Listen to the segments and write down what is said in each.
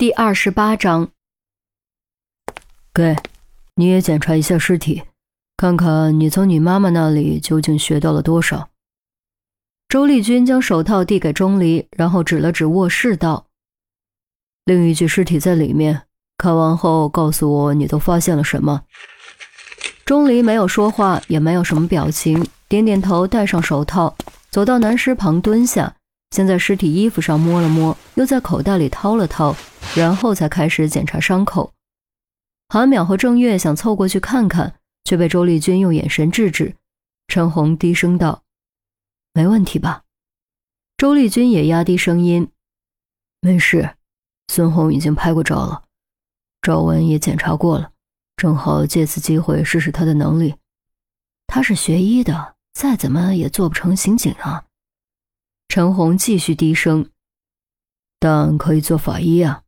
第二十八章，给，你也检查一下尸体，看看你从你妈妈那里究竟学到了多少。周丽君将手套递给钟离，然后指了指卧室，道：“另一具尸体在里面，看完后告诉我你都发现了什么。”钟离没有说话，也没有什么表情，点点头，戴上手套，走到男尸旁蹲下。先在尸体衣服上摸了摸，又在口袋里掏了掏，然后才开始检查伤口。韩淼和郑月想凑过去看看，却被周丽君用眼神制止。陈红低声道：“没问题吧？”周丽君也压低声音：“没事，孙红已经拍过照了，赵文也检查过了，正好借此机会试试他的能力。他是学医的，再怎么也做不成刑警啊。”陈红继续低声：“但可以做法医啊，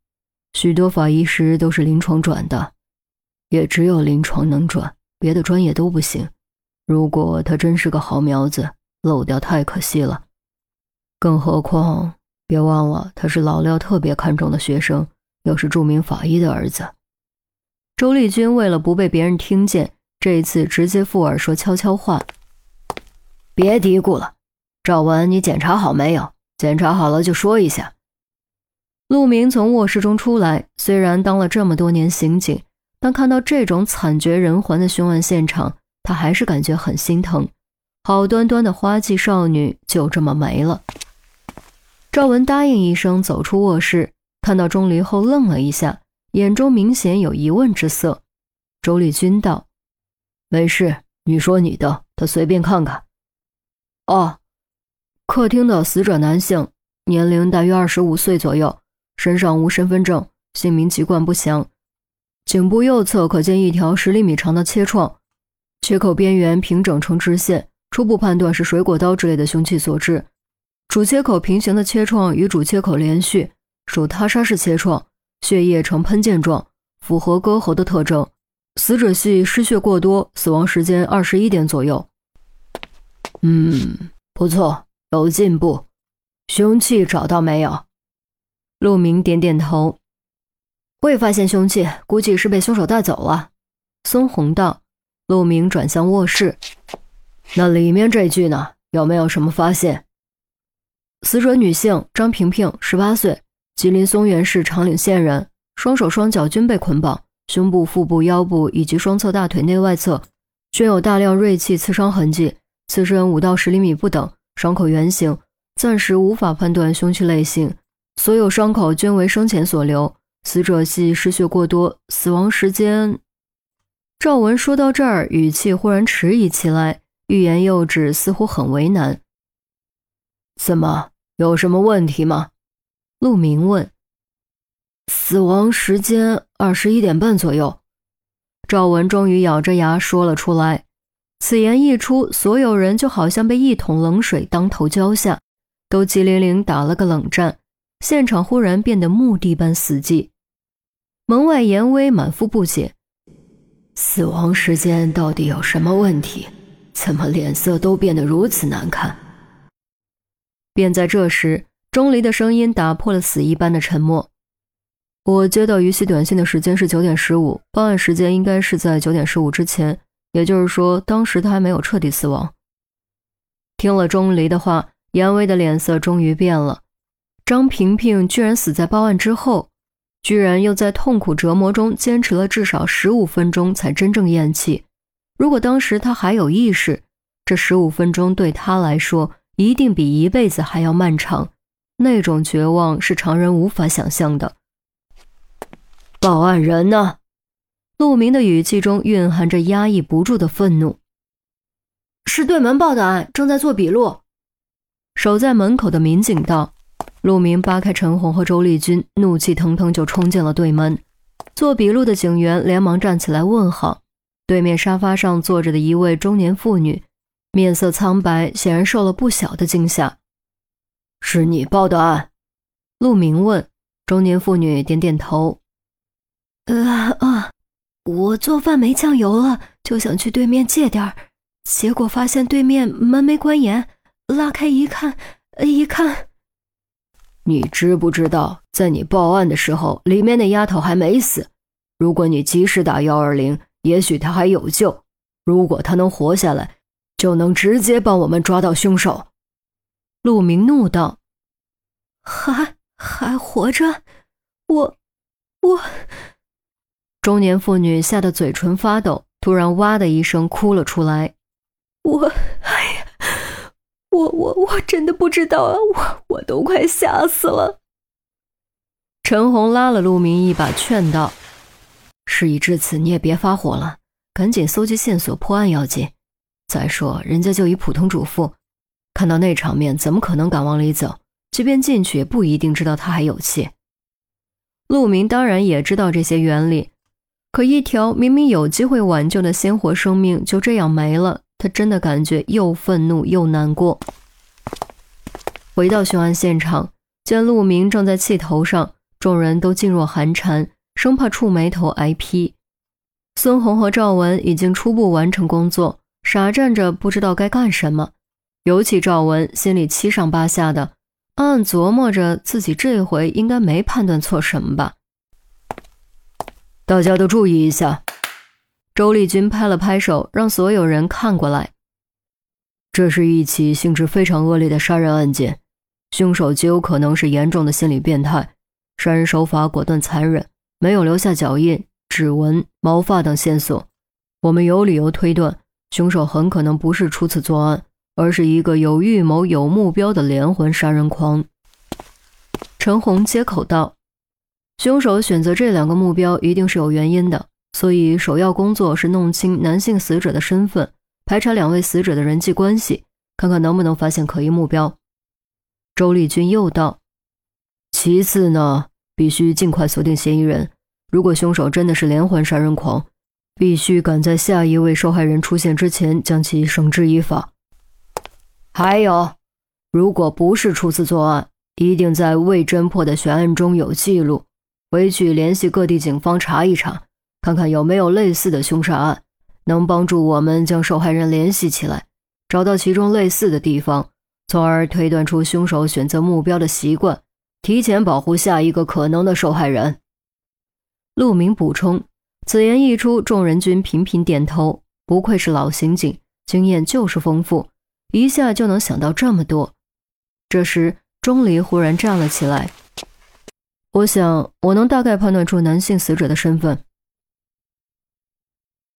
许多法医师都是临床转的，也只有临床能转，别的专业都不行。如果他真是个好苗子，漏掉太可惜了。更何况，别忘了他是老廖特别看重的学生，又是著名法医的儿子。”周丽君为了不被别人听见，这一次直接附耳说悄悄话：“别嘀咕了。”赵文，你检查好没有？检查好了就说一下。陆明从卧室中出来，虽然当了这么多年刑警，但看到这种惨绝人寰的凶案现场，他还是感觉很心疼。好端端的花季少女就这么没了。赵文答应一声，走出卧室，看到钟离后愣了一下，眼中明显有疑问之色。周丽君道：“没事，你说你的，他随便看看。”哦。客厅的死者男性，年龄大约二十五岁左右，身上无身份证，姓名籍贯不详。颈部右侧可见一条十厘米长的切创，切口边缘平整呈直线，初步判断是水果刀之类的凶器所致。主切口平行的切创与主切口连续，属他杀式切创，血液呈喷溅状，符合割喉的特征。死者系失血过多，死亡时间二十一点左右。嗯，不错。有进步，凶器找到没有？陆明点点头，未发现凶器，估计是被凶手带走了。孙红道。陆明转向卧室，那里面这具呢？有没有什么发现？死者女性张萍萍，十八岁，吉林松原市长岭县人，双手双脚均被捆绑，胸部、腹部、腰部以及双侧大腿内外侧均有大量锐器刺伤痕迹，刺深五到十厘米不等。伤口圆形，暂时无法判断凶器类型。所有伤口均为生前所留，死者系失血过多，死亡时间。赵文说到这儿，语气忽然迟疑起来，欲言又止，似乎很为难。怎么，有什么问题吗？陆明问。死亡时间二十一点半左右。赵文终于咬着牙说了出来。此言一出，所有人就好像被一桶冷水当头浇下，都激灵灵打了个冷战。现场忽然变得墓地般死寂。门外，严威满腹不解：死亡时间到底有什么问题？怎么脸色都变得如此难看？便在这时，钟离的声音打破了死一般的沉默：“我接到于西短信的时间是九点十五，报案时间应该是在九点十五之前。”也就是说，当时他还没有彻底死亡。听了钟离的话，严威的脸色终于变了。张萍萍居然死在报案之后，居然又在痛苦折磨中坚持了至少十五分钟才真正咽气。如果当时他还有意识，这十五分钟对他来说一定比一辈子还要漫长。那种绝望是常人无法想象的。报案人呢？陆明的语气中蕴含着压抑不住的愤怒。是对门报的案，正在做笔录。守在门口的民警道。陆明扒开陈红和周丽君，怒气腾腾就冲进了对门。做笔录的警员连忙站起来问好。对面沙发上坐着的一位中年妇女，面色苍白，显然受了不小的惊吓。是你报的案？陆明问。中年妇女点点头。呃啊。我做饭没酱油了，就想去对面借点儿，结果发现对面门没关严，拉开一看，一看，你知不知道，在你报案的时候，里面那丫头还没死。如果你及时打幺二零，也许她还有救。如果她能活下来，就能直接帮我们抓到凶手。”陆明怒道：“还还活着？我我……”中年妇女吓得嘴唇发抖，突然哇的一声哭了出来。我，哎呀，我我我真的不知道啊，我我都快吓死了。陈红拉了陆明一把，劝道：“事已至此，你也别发火了，赶紧搜集线索，破案要紧。再说，人家就一普通主妇，看到那场面，怎么可能敢往里走？即便进去，也不一定知道他还有气。”陆明当然也知道这些原理，可一条明明有机会挽救的鲜活生命就这样没了。他真的感觉又愤怒又难过。回到凶案现场，见陆明正在气头上，众人都噤若寒蝉，生怕触眉头挨批。孙红和赵文已经初步完成工作，傻站着不知道该干什么。尤其赵文心里七上八下的，暗暗琢磨着自己这回应该没判断错什么吧。大家都注意一下。周丽君拍了拍手，让所有人看过来。这是一起性质非常恶劣的杀人案件，凶手极有可能是严重的心理变态，杀人手法果断残忍，没有留下脚印、指纹、毛发等线索。我们有理由推断，凶手很可能不是初次作案，而是一个有预谋、有目标的连环杀人狂。陈红接口道：“凶手选择这两个目标，一定是有原因的。”所以，首要工作是弄清男性死者的身份，排查两位死者的人际关系，看看能不能发现可疑目标。周丽君又道：“其次呢，必须尽快锁定嫌疑人。如果凶手真的是连环杀人狂，必须赶在下一位受害人出现之前将其绳之以法。还有，如果不是初次作案，一定在未侦破的悬案中有记录，回去联系各地警方查一查。”看看有没有类似的凶杀案，能帮助我们将受害人联系起来，找到其中类似的地方，从而推断出凶手选择目标的习惯，提前保护下一个可能的受害人。陆明补充，此言一出，众人均频频点头，不愧是老刑警，经验就是丰富，一下就能想到这么多。这时，钟离忽然站了起来：“我想，我能大概判断出男性死者的身份。”